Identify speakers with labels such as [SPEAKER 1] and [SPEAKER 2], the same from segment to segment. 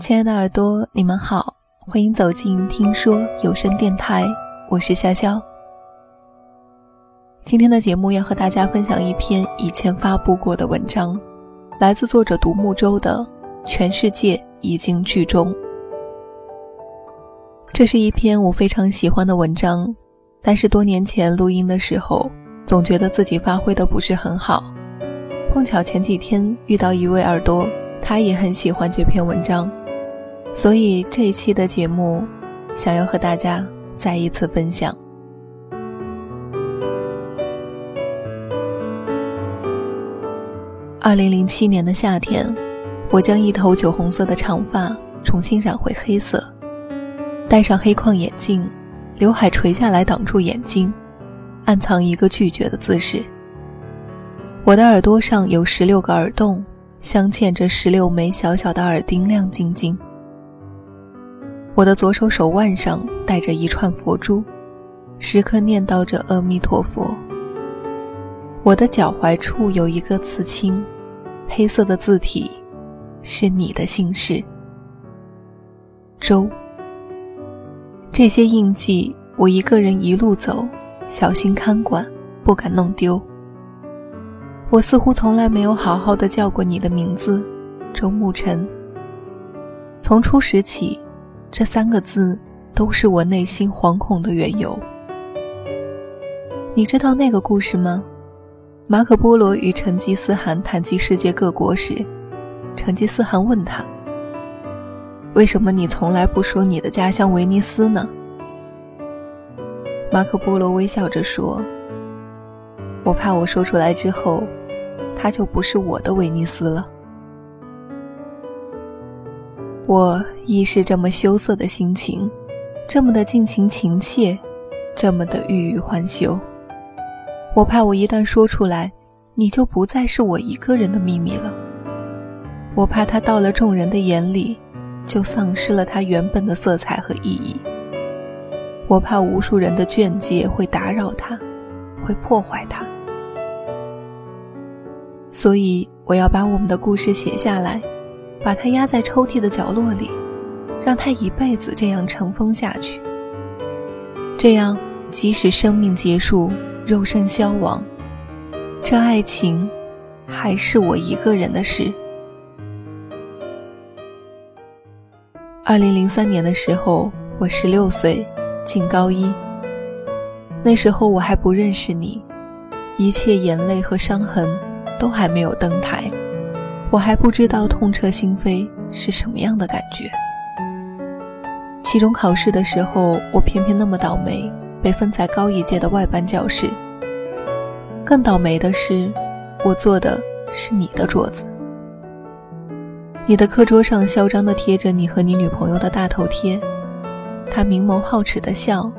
[SPEAKER 1] 亲爱的耳朵，你们好，欢迎走进听说有声电台，我是潇潇。今天的节目要和大家分享一篇以前发布过的文章，来自作者独木舟的《全世界已经剧终》。这是一篇我非常喜欢的文章，但是多年前录音的时候，总觉得自己发挥的不是很好。碰巧前几天遇到一位耳朵，他也很喜欢这篇文章，所以这一期的节目，想要和大家再一次分享。二零零七年的夏天，我将一头酒红色的长发重新染回黑色，戴上黑框眼镜，刘海垂下来挡住眼睛，暗藏一个拒绝的姿势。我的耳朵上有十六个耳洞，镶嵌着十六枚小小的耳钉，亮晶晶。我的左手手腕上戴着一串佛珠，时刻念叨着阿弥陀佛。我的脚踝处有一个刺青，黑色的字体，是你的姓氏。周。这些印记，我一个人一路走，小心看管，不敢弄丢。我似乎从来没有好好的叫过你的名字，周沐晨。从初始起，这三个字都是我内心惶恐的缘由。你知道那个故事吗？马可·波罗与成吉思汗谈及世界各国时，成吉思汗问他：“为什么你从来不说你的家乡威尼斯呢？”马可·波罗微笑着说：“我怕我说出来之后，它就不是我的威尼斯了。”我亦是这么羞涩的心情，这么的尽情情切，这么的欲语还休。我怕我一旦说出来，你就不再是我一个人的秘密了。我怕它到了众人的眼里，就丧失了它原本的色彩和意义。我怕无数人的眷介会打扰它，会破坏它。所以我要把我们的故事写下来，把它压在抽屉的角落里，让它一辈子这样尘封下去。这样，即使生命结束。肉身消亡，这爱情还是我一个人的事。二零零三年的时候，我十六岁，进高一。那时候我还不认识你，一切眼泪和伤痕都还没有登台，我还不知道痛彻心扉是什么样的感觉。期中考试的时候，我偏偏那么倒霉。被分在高一届的外班教室。更倒霉的是，我坐的是你的桌子。你的课桌上嚣张地贴着你和你女朋友的大头贴，他明眸皓齿地笑，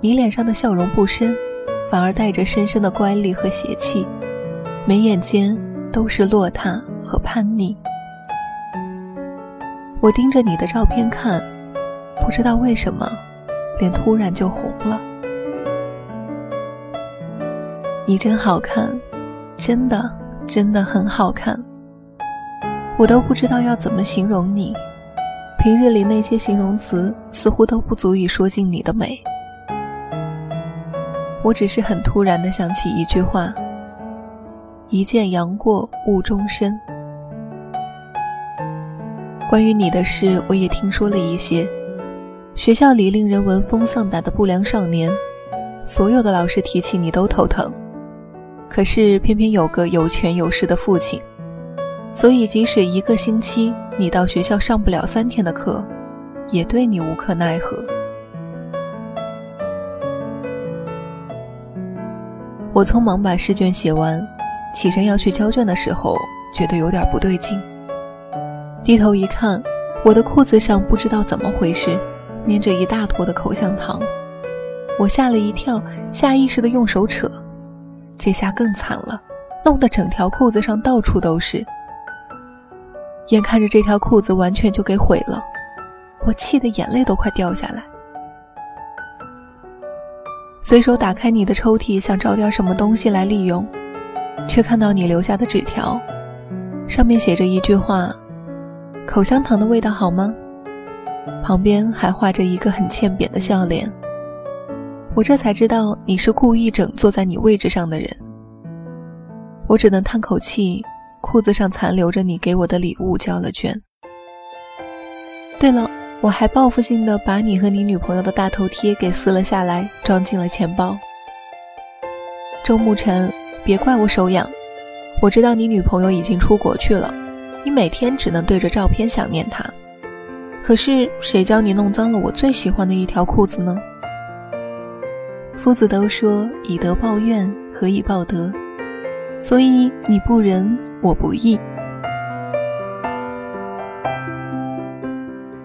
[SPEAKER 1] 你脸上的笑容不深，反而带着深深的乖戾和邪气，眉眼间都是落拓和叛逆。我盯着你的照片看，不知道为什么。脸突然就红了。你真好看，真的真的很好看。我都不知道要怎么形容你，平日里那些形容词似乎都不足以说尽你的美。我只是很突然的想起一句话：一见杨过误终身。关于你的事，我也听说了一些。学校里令人闻风丧胆的不良少年，所有的老师提起你都头疼。可是偏偏有个有权有势的父亲，所以即使一个星期你到学校上不了三天的课，也对你无可奈何。我匆忙把试卷写完，起身要去交卷的时候，觉得有点不对劲。低头一看，我的裤子上不知道怎么回事。粘着一大坨的口香糖，我吓了一跳，下意识的用手扯，这下更惨了，弄得整条裤子上到处都是。眼看着这条裤子完全就给毁了，我气得眼泪都快掉下来。随手打开你的抽屉，想找点什么东西来利用，却看到你留下的纸条，上面写着一句话：“口香糖的味道好吗？”旁边还画着一个很欠扁的笑脸。我这才知道你是故意整坐在你位置上的人。我只能叹口气，裤子上残留着你给我的礼物，交了卷。对了，我还报复性的把你和你女朋友的大头贴给撕了下来，装进了钱包。周沐晨，别怪我手痒，我知道你女朋友已经出国去了，你每天只能对着照片想念他。可是谁叫你弄脏了我最喜欢的一条裤子呢？夫子都说以德报怨，何以报德？所以你不仁，我不义。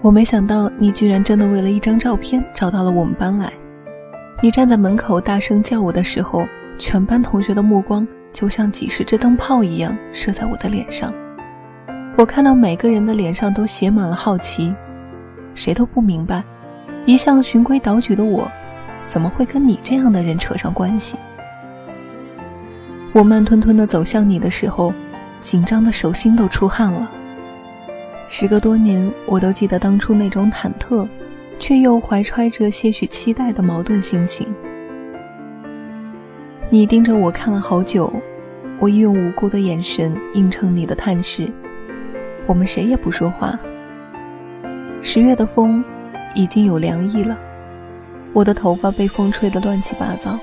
[SPEAKER 1] 我没想到你居然真的为了一张照片找到了我们班来。你站在门口大声叫我的时候，全班同学的目光就像几十支灯泡一样射在我的脸上。我看到每个人的脸上都写满了好奇，谁都不明白，一向循规蹈矩的我。怎么会跟你这样的人扯上关系？我慢吞吞地走向你的时候，紧张的手心都出汗了。时隔多年，我都记得当初那种忐忑，却又怀揣着些许期待的矛盾心情。你盯着我看了好久，我用无辜的眼神映衬你的探视。我们谁也不说话。十月的风，已经有凉意了。我的头发被风吹得乱七八糟。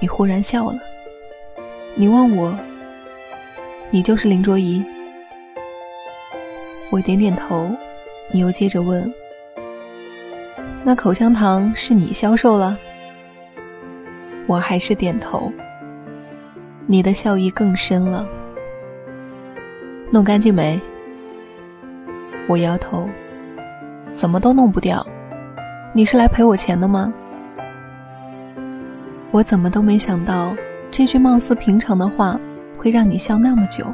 [SPEAKER 1] 你忽然笑了。你问我：“你就是林卓宜？”我点点头。你又接着问：“那口香糖是你销售了？”我还是点头。你的笑意更深了。弄干净没？我摇头。怎么都弄不掉。你是来赔我钱的吗？我怎么都没想到，这句貌似平常的话会让你笑那么久。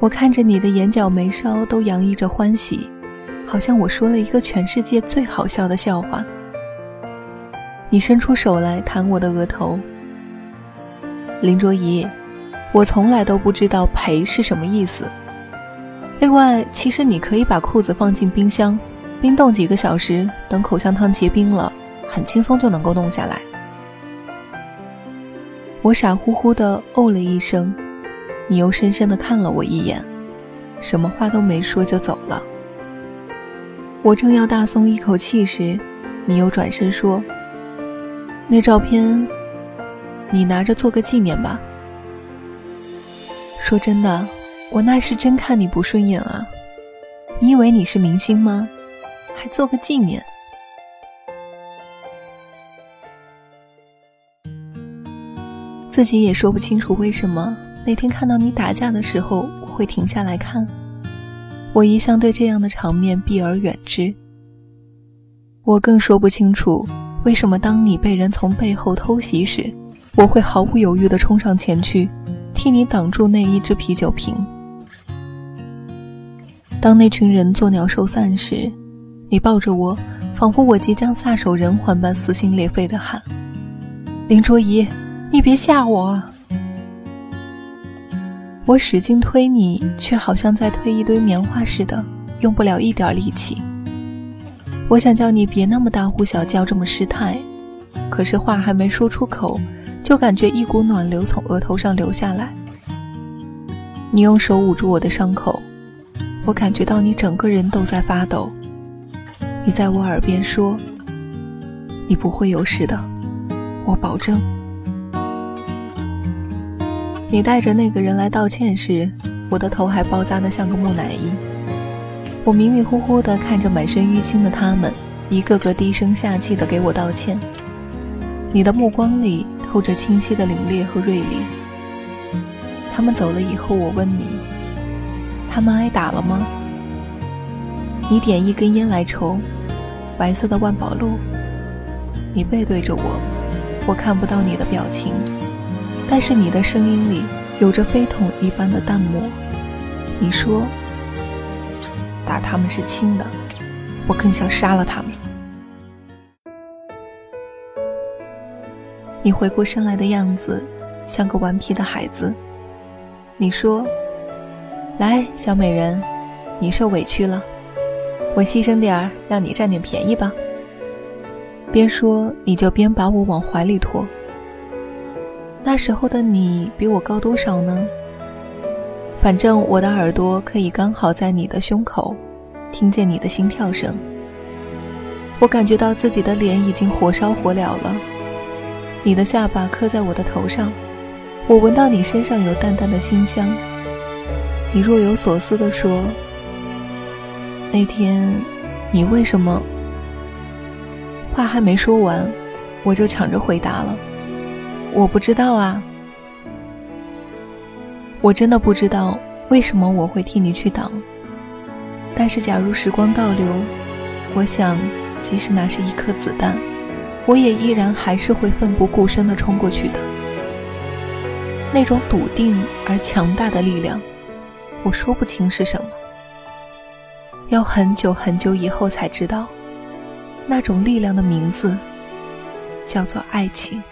[SPEAKER 1] 我看着你的眼角眉梢都洋溢着欢喜，好像我说了一个全世界最好笑的笑话。你伸出手来弹我的额头，林卓宜，我从来都不知道赔是什么意思。另外，其实你可以把裤子放进冰箱。冰冻几个小时，等口香糖结冰了，很轻松就能够弄下来。我傻乎乎的哦了一声，你又深深的看了我一眼，什么话都没说就走了。我正要大松一口气时，你又转身说：“那照片，你拿着做个纪念吧。”说真的，我那是真看你不顺眼啊！你以为你是明星吗？还做个纪念。自己也说不清楚为什么那天看到你打架的时候我会停下来看。我一向对这样的场面避而远之。我更说不清楚为什么当你被人从背后偷袭时，我会毫不犹豫地冲上前去，替你挡住那一只啤酒瓶。当那群人作鸟兽散时。你抱着我，仿佛我即将撒手人寰般撕心裂肺地喊：“林卓宜，你别吓我！”我使劲推你，却好像在推一堆棉花似的，用不了一点力气。我想叫你别那么大呼小叫，这么失态，可是话还没说出口，就感觉一股暖流从额头上流下来。你用手捂住我的伤口，我感觉到你整个人都在发抖。你在我耳边说：“你不会有事的，我保证。”你带着那个人来道歉时，我的头还包扎得像个木乃伊。我迷迷糊糊地看着满身淤青的他们，一个个低声下气地给我道歉。你的目光里透着清晰的凛冽和锐利。他们走了以后，我问你：“他们挨打了吗？”你点一根烟来抽，白色的万宝路。你背对着我，我看不到你的表情，但是你的声音里有着非同一般的淡漠。你说，打他们是轻的，我更想杀了他们。你回过身来的样子，像个顽皮的孩子。你说，来，小美人。你受委屈了，我牺牲点儿，让你占点便宜吧。边说你就边把我往怀里拖。那时候的你比我高多少呢？反正我的耳朵可以刚好在你的胸口，听见你的心跳声。我感觉到自己的脸已经火烧火燎了，你的下巴磕在我的头上，我闻到你身上有淡淡的馨香。你若有所思地说：“那天，你为什么？”话还没说完，我就抢着回答了。我不知道啊，我真的不知道为什么我会替你去挡。但是假如时光倒流，我想，即使那是一颗子弹，我也依然还是会奋不顾身地冲过去的。那种笃定而强大的力量，我说不清是什么，要很久很久以后才知道。那种力量的名字，叫做爱情。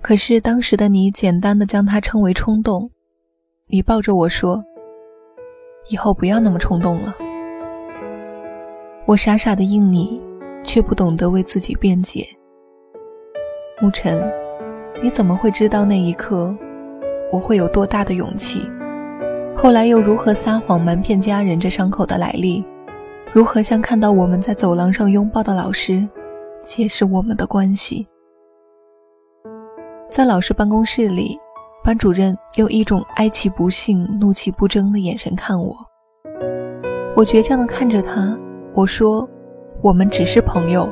[SPEAKER 1] 可是当时的你，简单的将它称为冲动。你抱着我说：“以后不要那么冲动了。”我傻傻的应你，却不懂得为自己辩解。沐晨，你怎么会知道那一刻我会有多大的勇气？后来又如何撒谎瞒骗家人这伤口的来历？如何向看到我们在走廊上拥抱的老师解释我们的关系？在老师办公室里，班主任用一种哀其不幸、怒其不争的眼神看我。我倔强地看着他，我说：“我们只是朋友。”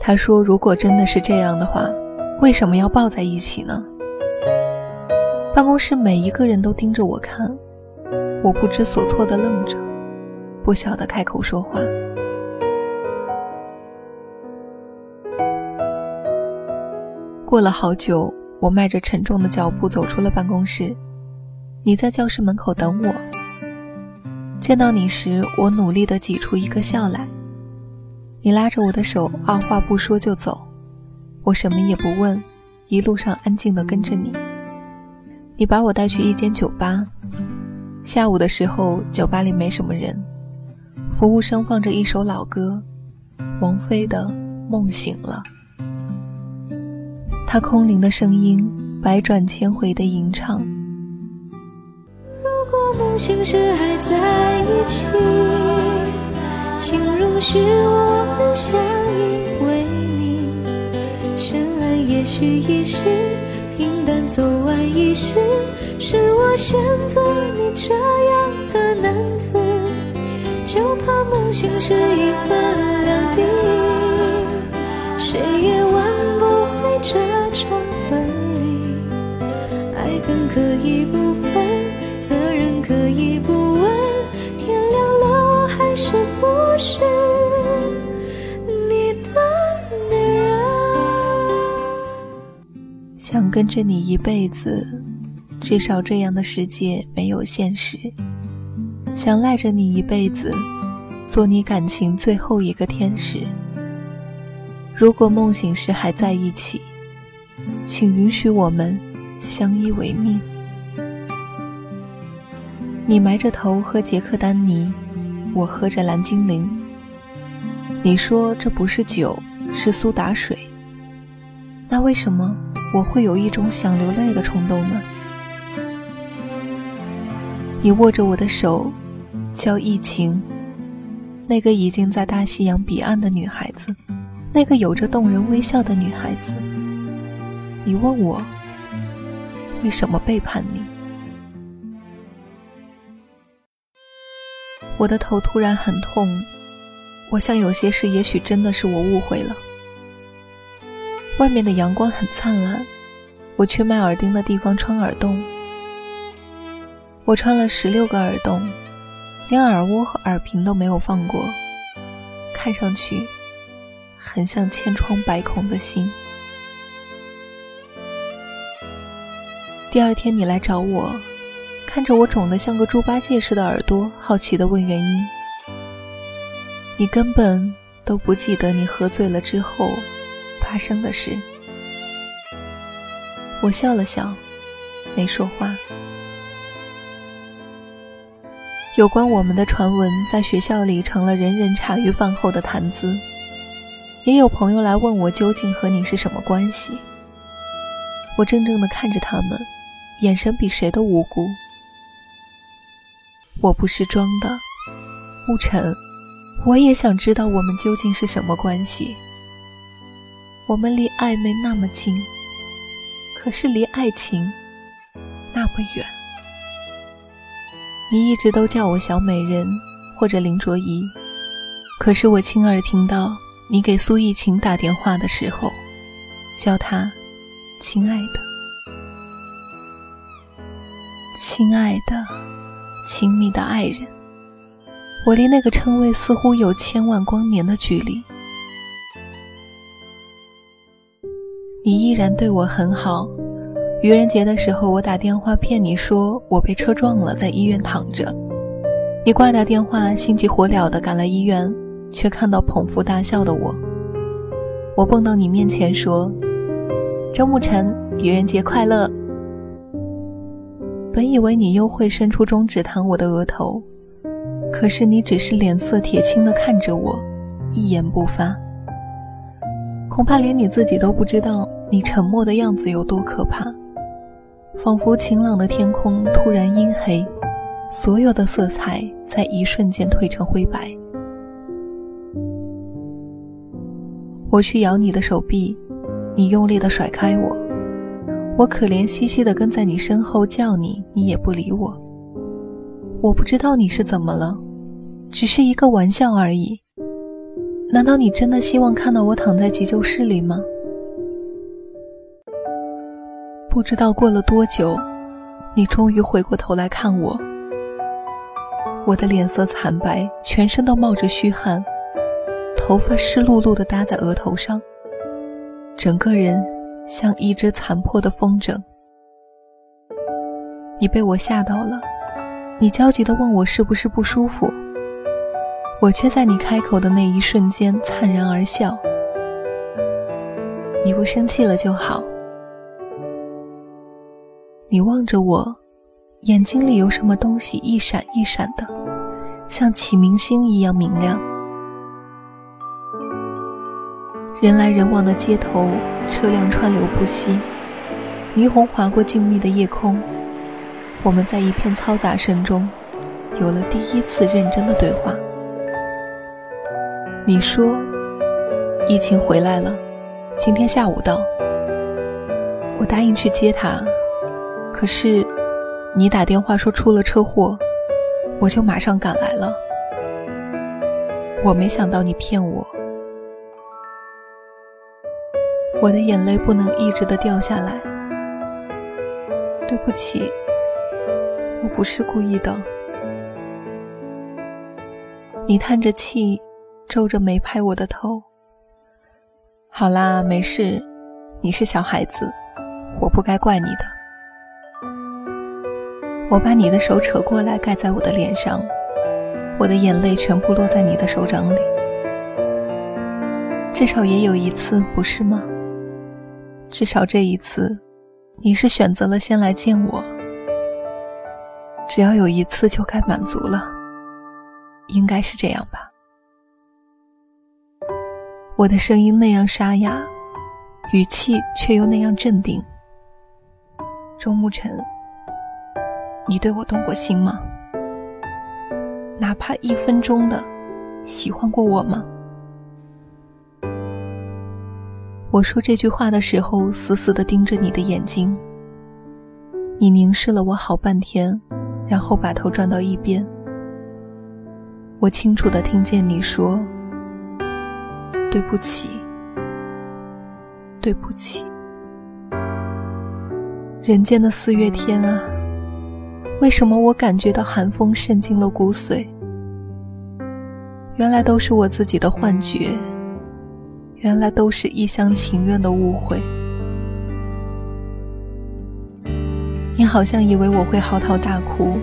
[SPEAKER 1] 他说：“如果真的是这样的话，为什么要抱在一起呢？”办公室每一个人都盯着我看，我不知所措地愣着，不晓得开口说话。过了好久，我迈着沉重的脚步走出了办公室。你在教室门口等我。见到你时，我努力地挤出一个笑来。你拉着我的手，二话不说就走。我什么也不问，一路上安静地跟着你。你把我带去一间酒吧。下午的时候，酒吧里没什么人，服务生放着一首老歌，王菲的《梦醒了》。他空灵的声音，百转千回的吟唱。
[SPEAKER 2] 如果梦醒时还在一起，请容许我们相依为命。深爱也许已是。平淡走完一世，是我选择你这样的男子，就怕梦醒时一分两地，谁也挽不回这场分离。爱恨可以不
[SPEAKER 1] 跟着你一辈子，至少这样的世界没有现实。想赖着你一辈子，做你感情最后一个天使。如果梦醒时还在一起，请允许我们相依为命。你埋着头喝杰克丹尼，我喝着蓝精灵。你说这不是酒，是苏打水。那为什么？我会有一种想流泪的冲动呢。你握着我的手，叫疫情。那个已经在大西洋彼岸的女孩子，那个有着动人微笑的女孩子。你问我为什么背叛你？我的头突然很痛，我想有些事也许真的是我误会了。外面的阳光很灿烂，我去卖耳钉的地方穿耳洞。我穿了十六个耳洞，连耳蜗和耳屏都没有放过，看上去很像千疮百孔的心。第二天你来找我，看着我肿得像个猪八戒似的耳朵，好奇地问原因。你根本都不记得你喝醉了之后。发生的事，我笑了笑，没说话。有关我们的传闻，在学校里成了人人茶余饭后的谈资。也有朋友来问我，究竟和你是什么关系？我怔怔地看着他们，眼神比谁都无辜。我不是装的，沐晨，我也想知道我们究竟是什么关系。我们离暧昧那么近，可是离爱情那么远。你一直都叫我小美人或者林卓宜，可是我亲耳听到你给苏艺琴打电话的时候，叫她“亲爱的，亲爱的，亲密的爱人”。我离那个称谓似乎有千万光年的距离。你依然对我很好。愚人节的时候，我打电话骗你说我被车撞了，在医院躺着。你挂掉电话，心急火燎地赶来医院，却看到捧腹大笑的我。我蹦到你面前说：“周慕辰，愚人节快乐。”本以为你又会伸出中指弹我的额头，可是你只是脸色铁青地看着我，一言不发。恐怕连你自己都不知道，你沉默的样子有多可怕。仿佛晴朗的天空突然阴黑，所有的色彩在一瞬间褪成灰白。我去咬你的手臂，你用力的甩开我。我可怜兮兮的跟在你身后叫你，你也不理我。我不知道你是怎么了，只是一个玩笑而已。难道你真的希望看到我躺在急救室里吗？不知道过了多久，你终于回过头来看我。我的脸色惨白，全身都冒着虚汗，头发湿漉漉的搭在额头上，整个人像一只残破的风筝。你被我吓到了，你焦急地问我是不是不舒服，我却在你开口的那一瞬间灿然而笑。你不生气了就好。你望着我，眼睛里有什么东西一闪一闪的，像启明星一样明亮。人来人往的街头，车辆川流不息，霓虹划过静谧的夜空。我们在一片嘈杂声中，有了第一次认真的对话。你说，疫情回来了，今天下午到。我答应去接他。可是，你打电话说出了车祸，我就马上赶来了。我没想到你骗我，我的眼泪不能一直的掉下来。对不起，我不是故意的。你叹着气，皱着眉拍我的头。好啦，没事，你是小孩子，我不该怪你的。我把你的手扯过来盖在我的脸上，我的眼泪全部落在你的手掌里。至少也有一次，不是吗？至少这一次，你是选择了先来见我。只要有一次就该满足了，应该是这样吧？我的声音那样沙哑，语气却又那样镇定。周沐晨。你对我动过心吗？哪怕一分钟的喜欢过我吗？我说这句话的时候，死死的盯着你的眼睛。你凝视了我好半天，然后把头转到一边。我清楚的听见你说：“对不起，对不起。”人间的四月天啊！为什么我感觉到寒风渗进了骨髓？原来都是我自己的幻觉，原来都是一厢情愿的误会。你好像以为我会嚎啕大哭，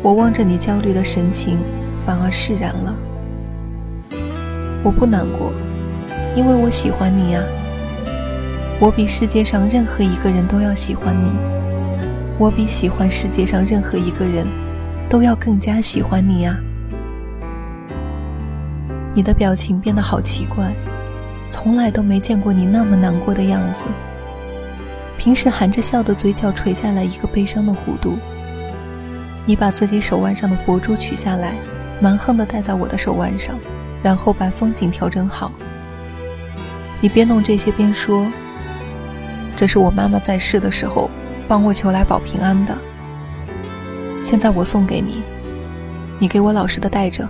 [SPEAKER 1] 我望着你焦虑的神情，反而释然了。我不难过，因为我喜欢你呀。我比世界上任何一个人都要喜欢你。我比喜欢世界上任何一个人都要更加喜欢你呀！你的表情变得好奇怪，从来都没见过你那么难过的样子。平时含着笑的嘴角垂下来一个悲伤的弧度。你把自己手腕上的佛珠取下来，蛮横的戴在我的手腕上，然后把松紧调整好。你边弄这些边说：“这是我妈妈在世的时候。”帮我求来保平安的，现在我送给你，你给我老实的带着，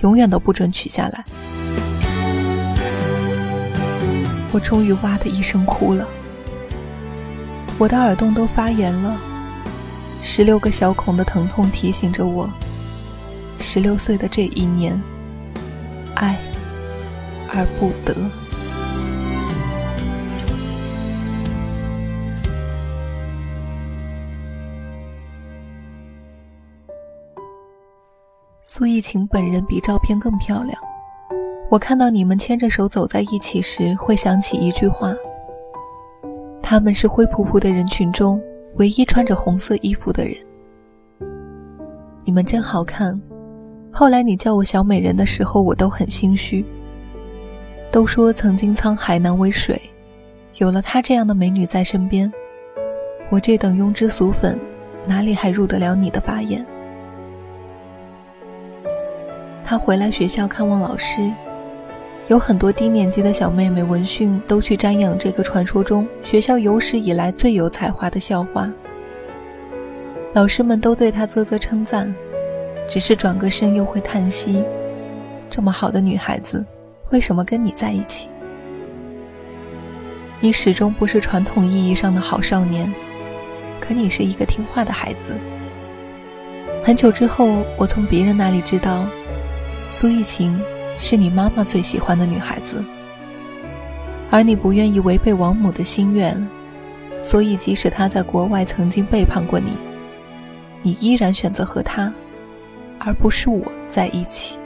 [SPEAKER 1] 永远都不准取下来。我终于哇的一声哭了，我的耳洞都发炎了，十六个小孔的疼痛提醒着我，十六岁的这一年，爱而不得。苏逸晴本人比照片更漂亮。我看到你们牵着手走在一起时，会想起一句话：他们是灰扑扑的人群中唯一穿着红色衣服的人。你们真好看。后来你叫我小美人的时候，我都很心虚。都说曾经沧海难为水，有了她这样的美女在身边，我这等庸脂俗粉，哪里还入得了你的法眼？他回来学校看望老师，有很多低年级的小妹妹闻讯都去瞻仰这个传说中学校有史以来最有才华的校花。老师们都对他啧啧称赞，只是转个身又会叹息：这么好的女孩子，为什么跟你在一起？你始终不是传统意义上的好少年，可你是一个听话的孩子。很久之后，我从别人那里知道。苏玉琴是你妈妈最喜欢的女孩子，而你不愿意违背王母的心愿，所以即使她在国外曾经背叛过你，你依然选择和她，而不是我在一起。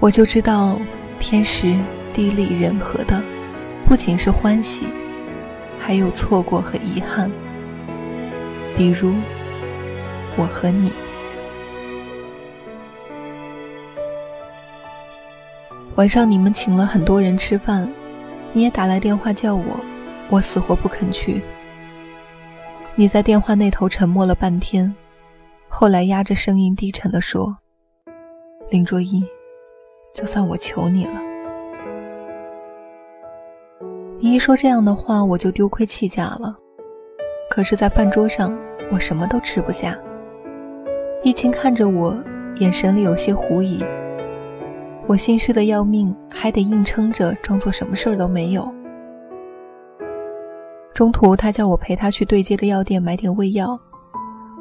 [SPEAKER 1] 我就知道，天时地利人和的，不仅是欢喜，还有错过和遗憾。比如，我和你。晚上你们请了很多人吃饭，你也打来电话叫我，我死活不肯去。你在电话那头沉默了半天，后来压着声音低沉地说：“林卓一，就算我求你了。”你一说这样的话，我就丢盔弃甲了。可是，在饭桌上，我什么都吃不下。一清看着我，眼神里有些狐疑。我心虚的要命，还得硬撑着装作什么事儿都没有。中途，他叫我陪他去对接的药店买点胃药。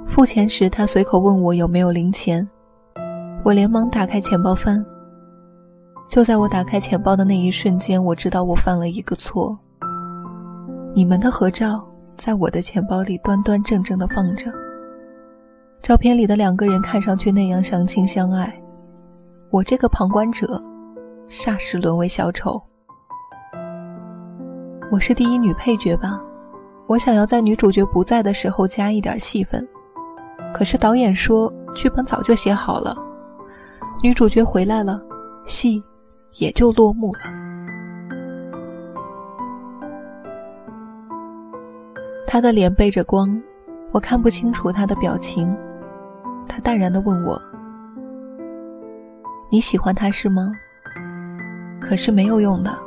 [SPEAKER 1] 付钱时，他随口问我有没有零钱。我连忙打开钱包翻。就在我打开钱包的那一瞬间，我知道我犯了一个错。你们的合照在我的钱包里端端正正的放着。照片里的两个人看上去那样相亲相爱。我这个旁观者，霎时沦为小丑。我是第一女配角吧？我想要在女主角不在的时候加一点戏份，可是导演说剧本早就写好了，女主角回来了，戏也就落幕了。他的脸背着光，我看不清楚他的表情。他淡然地问我。你喜欢他是吗？可是没有用的，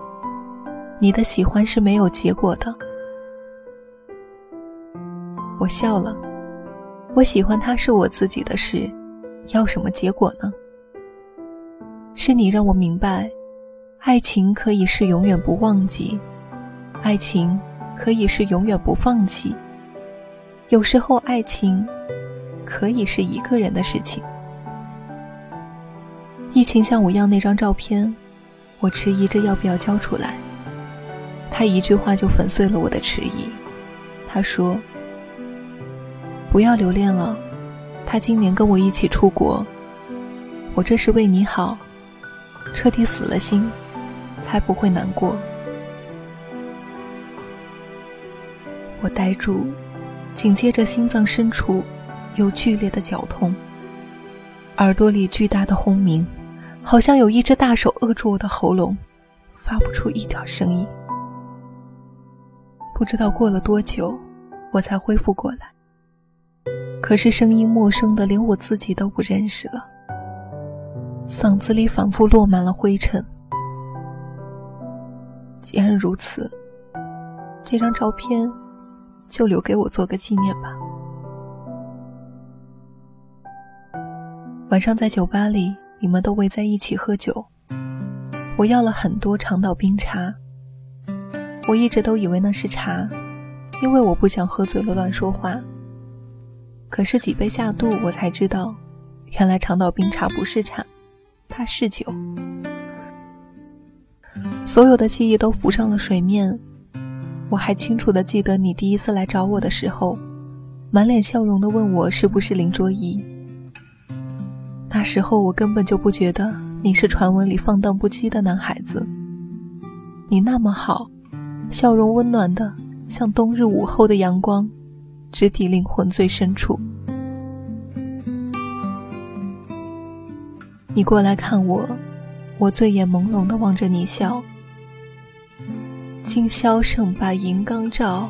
[SPEAKER 1] 你的喜欢是没有结果的。我笑了，我喜欢他是我自己的事，要什么结果呢？是你让我明白，爱情可以是永远不忘记，爱情可以是永远不放弃，有时候爱情可以是一个人的事情。疫情像我要那张照片，我迟疑着要不要交出来。他一句话就粉碎了我的迟疑。他说：“不要留恋了，他今年跟我一起出国，我这是为你好，彻底死了心，才不会难过。”我呆住，紧接着心脏深处有剧烈的绞痛，耳朵里巨大的轰鸣，好像有一只大手扼住我的喉咙，发不出一点声音。不知道过了多久，我才恢复过来。可是声音陌生的，连我自己都不认识了，嗓子里反复落满了灰尘。既然如此，这张照片就留给我做个纪念吧。晚上在酒吧里，你们都围在一起喝酒，我要了很多长岛冰茶。我一直都以为那是茶，因为我不想喝醉了乱说话。可是几杯下肚，我才知道，原来长岛冰茶不是茶，它是酒。所有的记忆都浮上了水面。我还清楚地记得你第一次来找我的时候，满脸笑容地问我是不是林卓宜。那时候我根本就不觉得你是传闻里放荡不羁的男孩子。你那么好，笑容温暖的像冬日午后的阳光。直抵灵魂最深处。你过来看我，我醉眼朦胧的望着你笑。今宵胜把银缸照，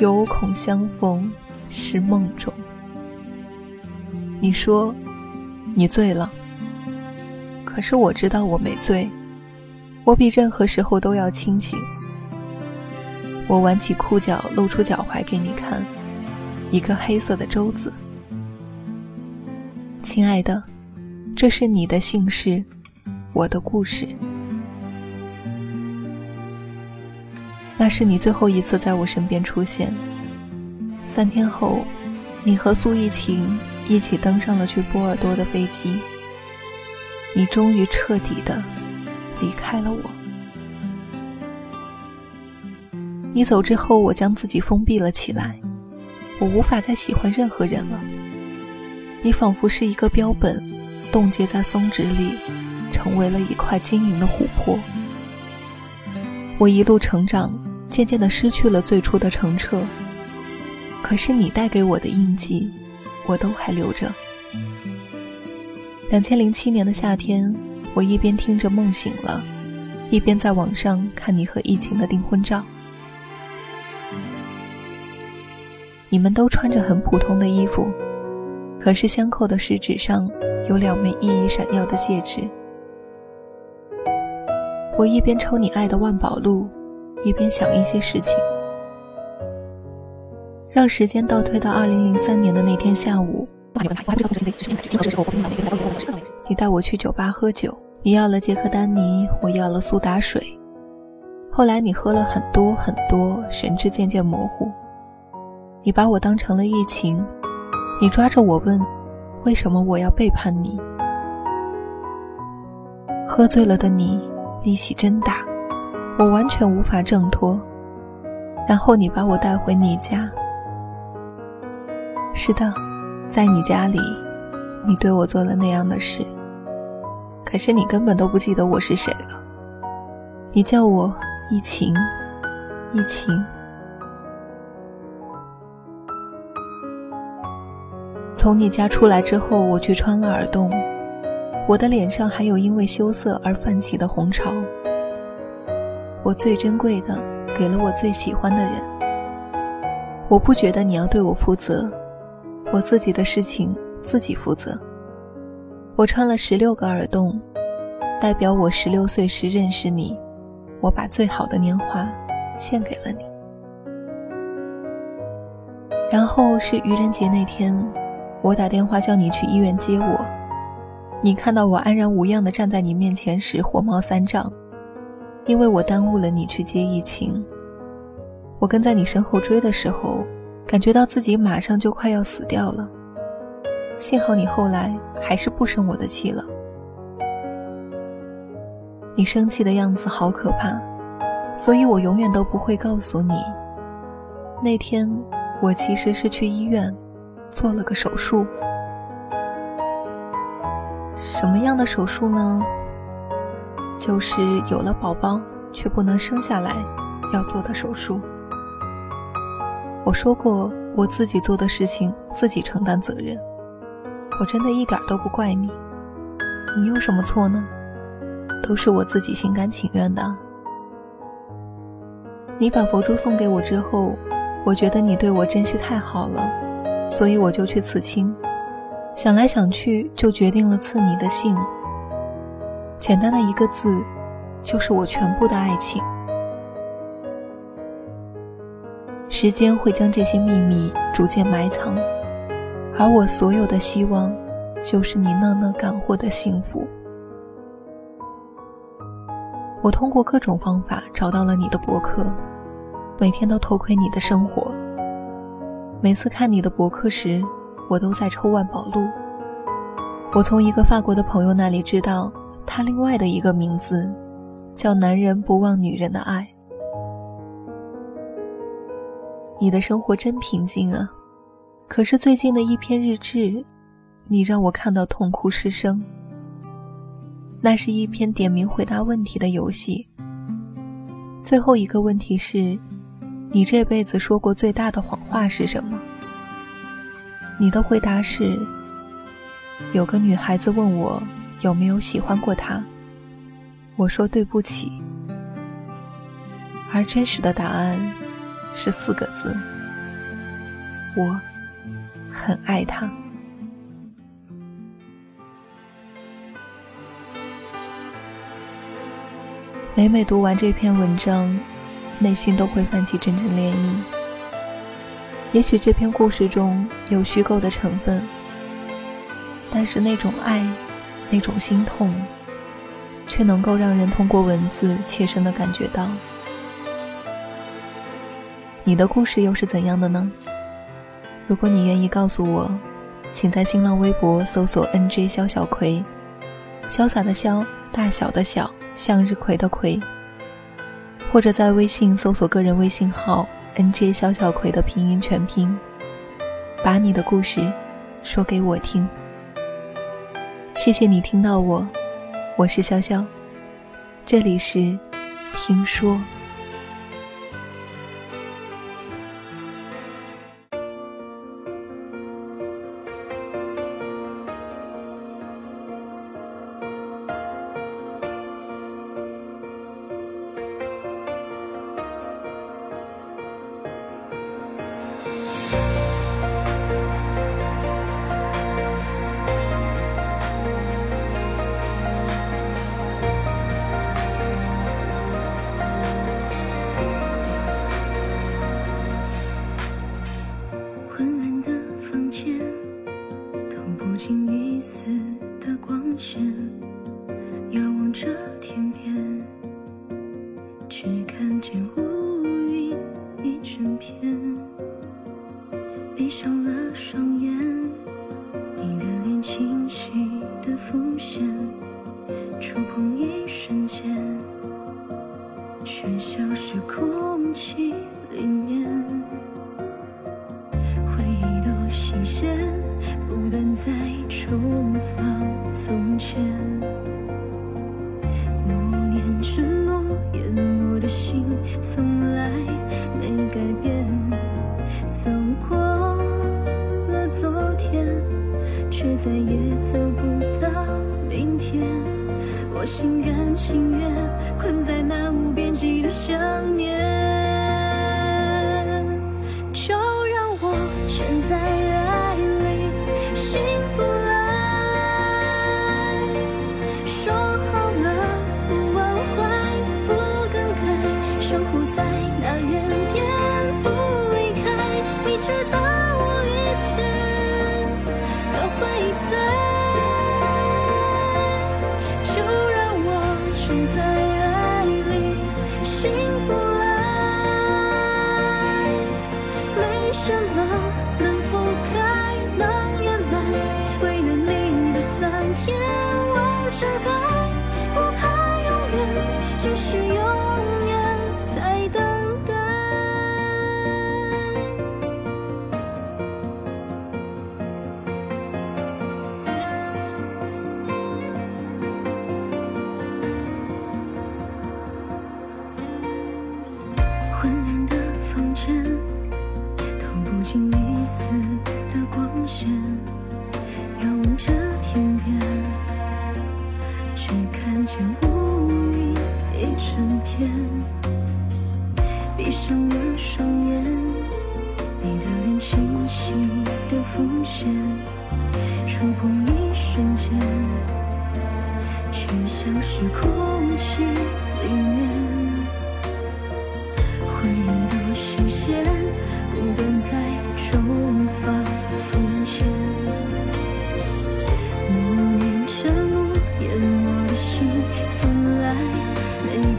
[SPEAKER 1] 犹恐相逢是梦中。你说，你醉了。可是我知道我没醉，我比任何时候都要清醒。我挽起裤脚，露出脚踝给你看。一个黑色的舟子，亲爱的，这是你的姓氏，我的故事。那是你最后一次在我身边出现。三天后，你和苏逸晴一起登上了去波尔多的飞机。你终于彻底的离开了我。你走之后，我将自己封闭了起来。我无法再喜欢任何人了。你仿佛是一个标本，冻结在松脂里，成为了一块晶莹的琥珀。我一路成长，渐渐地失去了最初的澄澈。可是你带给我的印记，我都还留着。两千零七年的夏天，我一边听着《梦醒了》，一边在网上看你和疫情的订婚照。你们都穿着很普通的衣服，可是相扣的食指上有两枚熠熠闪耀的戒指。我一边抽你爱的万宝路，一边想一些事情。让时间倒退到二零零三年的那天下午，你带我去酒吧喝酒，你要了杰克丹尼，我要了苏打水。后来你喝了很多很多，神志渐渐模糊。你把我当成了疫情，你抓着我问：“为什么我要背叛你？”喝醉了的你力气真大，我完全无法挣脱。然后你把我带回你家。是的，在你家里，你对我做了那样的事。可是你根本都不记得我是谁了。你叫我一晴，一晴。从你家出来之后，我去穿了耳洞，我的脸上还有因为羞涩而泛起的红潮。我最珍贵的，给了我最喜欢的人。我不觉得你要对我负责，我自己的事情自己负责。我穿了十六个耳洞，代表我十六岁时认识你，我把最好的年华献给了你。然后是愚人节那天。我打电话叫你去医院接我，你看到我安然无恙地站在你面前时，火冒三丈，因为我耽误了你去接疫情。我跟在你身后追的时候，感觉到自己马上就快要死掉了。幸好你后来还是不生我的气了。你生气的样子好可怕，所以我永远都不会告诉你，那天我其实是去医院。做了个手术，什么样的手术呢？就是有了宝宝却不能生下来要做的手术。我说过，我自己做的事情自己承担责任。我真的一点都不怪你，你有什么错呢？都是我自己心甘情愿的。你把佛珠送给我之后，我觉得你对我真是太好了，所以我就去刺青。想来想去，就决定了刺你的姓。简单的一个字，就是我全部的爱情。时间会将这些秘密逐渐埋藏，而我所有的希望，就是你那那感获的幸福。我通过各种方法找到了你的博客，每天都偷窥你的生活。每次看你的博客时，我都在抽万宝路。我从一个法国的朋友那里知道，他另外的一个名字，叫“男人不忘女人的爱”。你的生活真平静啊，可是最近的一篇日志，你让我看到痛哭失声。那是一篇点名回答问题的游戏。最后一个问题是：你这辈子说过最大的谎话是什么？你的回答是：有个女孩子问我有没有喜欢过她，我说对不起。而真实的答案是四个字：我很爱他。每每读完这篇文章，内心都会泛起阵阵涟漪。也许这篇故事中有虚构的成分，但是那种爱，那种心痛，却能够让人通过文字切身的感觉到。你的故事又是怎样的呢？如果你愿意告诉我，请在新浪微博搜索 “nj 肖小葵”，潇洒的潇，大小的小。向日葵的葵，或者在微信搜索个人微信号 “nj 小小葵”的拼音全拼，把你的故事说给我听。谢谢你听到我，我是潇潇，这里是听说。
[SPEAKER 2] 再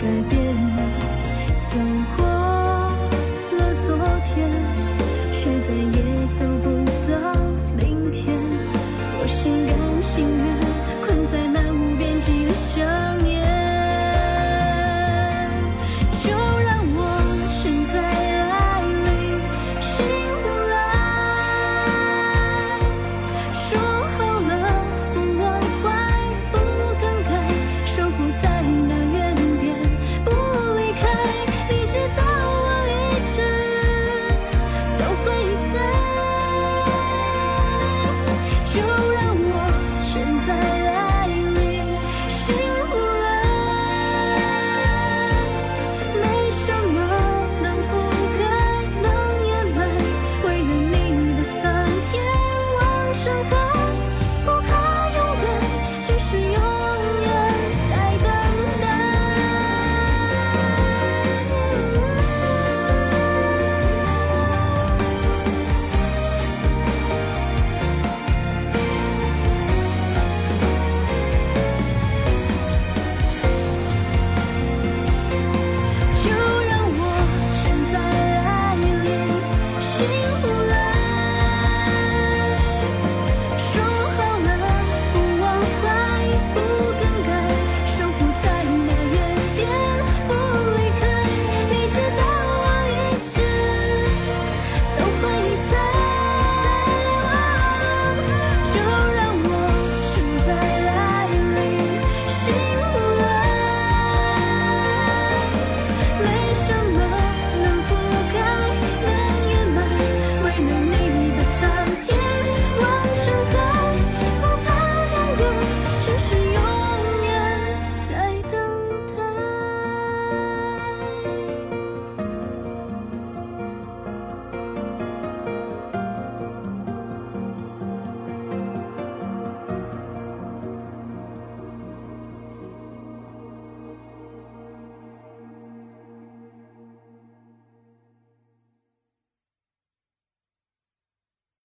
[SPEAKER 2] the